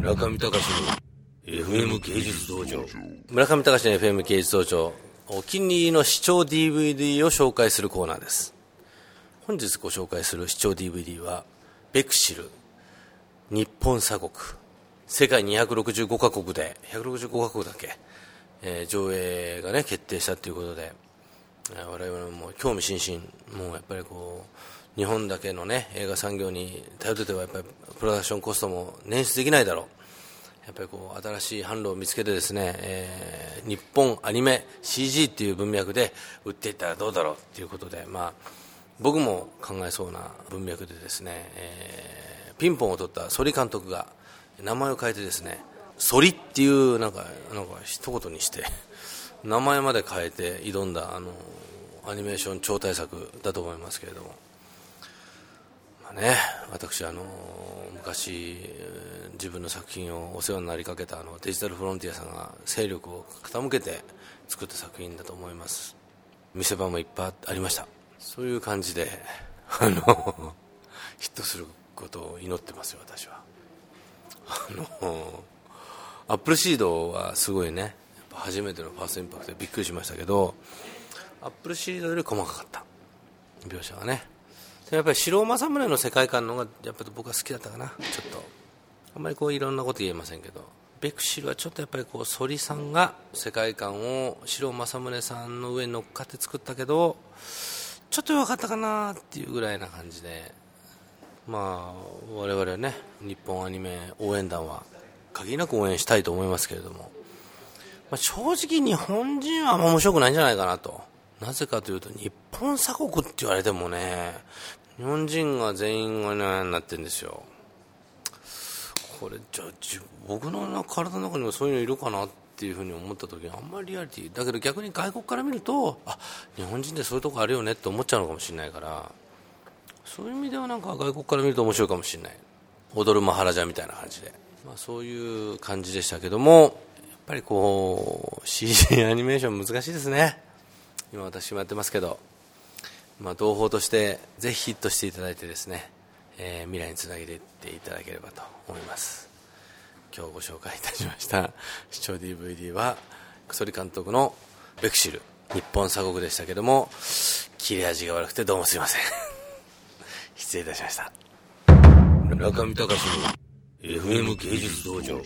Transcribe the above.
村上隆の FM 芸術道場。村上隆の FM 芸術道場。お気に入りの視聴 DVD を紹介するコーナーです。本日ご紹介する視聴 DVD はベクシル。日本鎖国。世界265カ国で165カ国だっけ、えー、上映がね決定したということで我々も興味津々。もうやっぱりこう日本だけのね映画産業に頼っててはやっぱりプロダクションコストも捻出できないだろう。やっぱりこう新しい販路を見つけてですね、えー、日本アニメ CG っていう文脈で売っていったらどうだろうっていうことで、まあ、僕も考えそうな文脈でですね、えー、ピンポンを取ったソリ監督が名前を変えてですねソリっていうなんかなんか一言にして名前まで変えて挑んだあのアニメーション超大作だと思いますけれども、ね、私あの昔自分の作品をお世話になりかけたあのデジタルフロンティアさんが勢力を傾けて作った作品だと思います。見せ場もいっぱいありました。そういう感じであのヒットすることを祈ってますよ私は。あのアップルシードはすごいね初めてのファーストインパクトでびっくりしましたけどアップルシードより細かかった。描写がね。やっぱり白政宗の世界観の方がやっぱり僕は好きだったかな。ちょっと。あんまりこういろんなこと言えませんけど。ベクシルはちょっとやっぱりこう反さんが世界観を白政宗さんの上に乗っかって作ったけどちょっと弱かったかなっていうぐらいな感じで。まあ我々はね日本アニメ応援団は限りなく応援したいと思いますけれども、まあ、正直日本人はあんま面白くないんじゃないかなと。なぜかというと日本鎖国って言われてもね日本人が全員がねなってるんですよ。これじゃあ僕の体の中にもそういうのいるかなっていうふうに思った時にあんまりリアリティだけど逆に外国から見るとあ日本人でそういうとこあるよねって思っちゃうのかもしれないからそういう意味ではなんか外国から見ると面白いかもしれない。踊るマハラジャみたいな感じで、まあ、そういう感じでしたけどもやっぱりこう CG アニメーション難しいですね。今私もやってますけど。まあ、同胞としてぜひヒットしていただいてですね、えー、未来につなげていっていただければと思います。今日ご紹介いたしました 視聴 DVD はソリ監督のベクシル日本鎖国でしたけども切れ味が悪くてどうもすいません。失礼いたしました。村上隆の FM 芸術道場。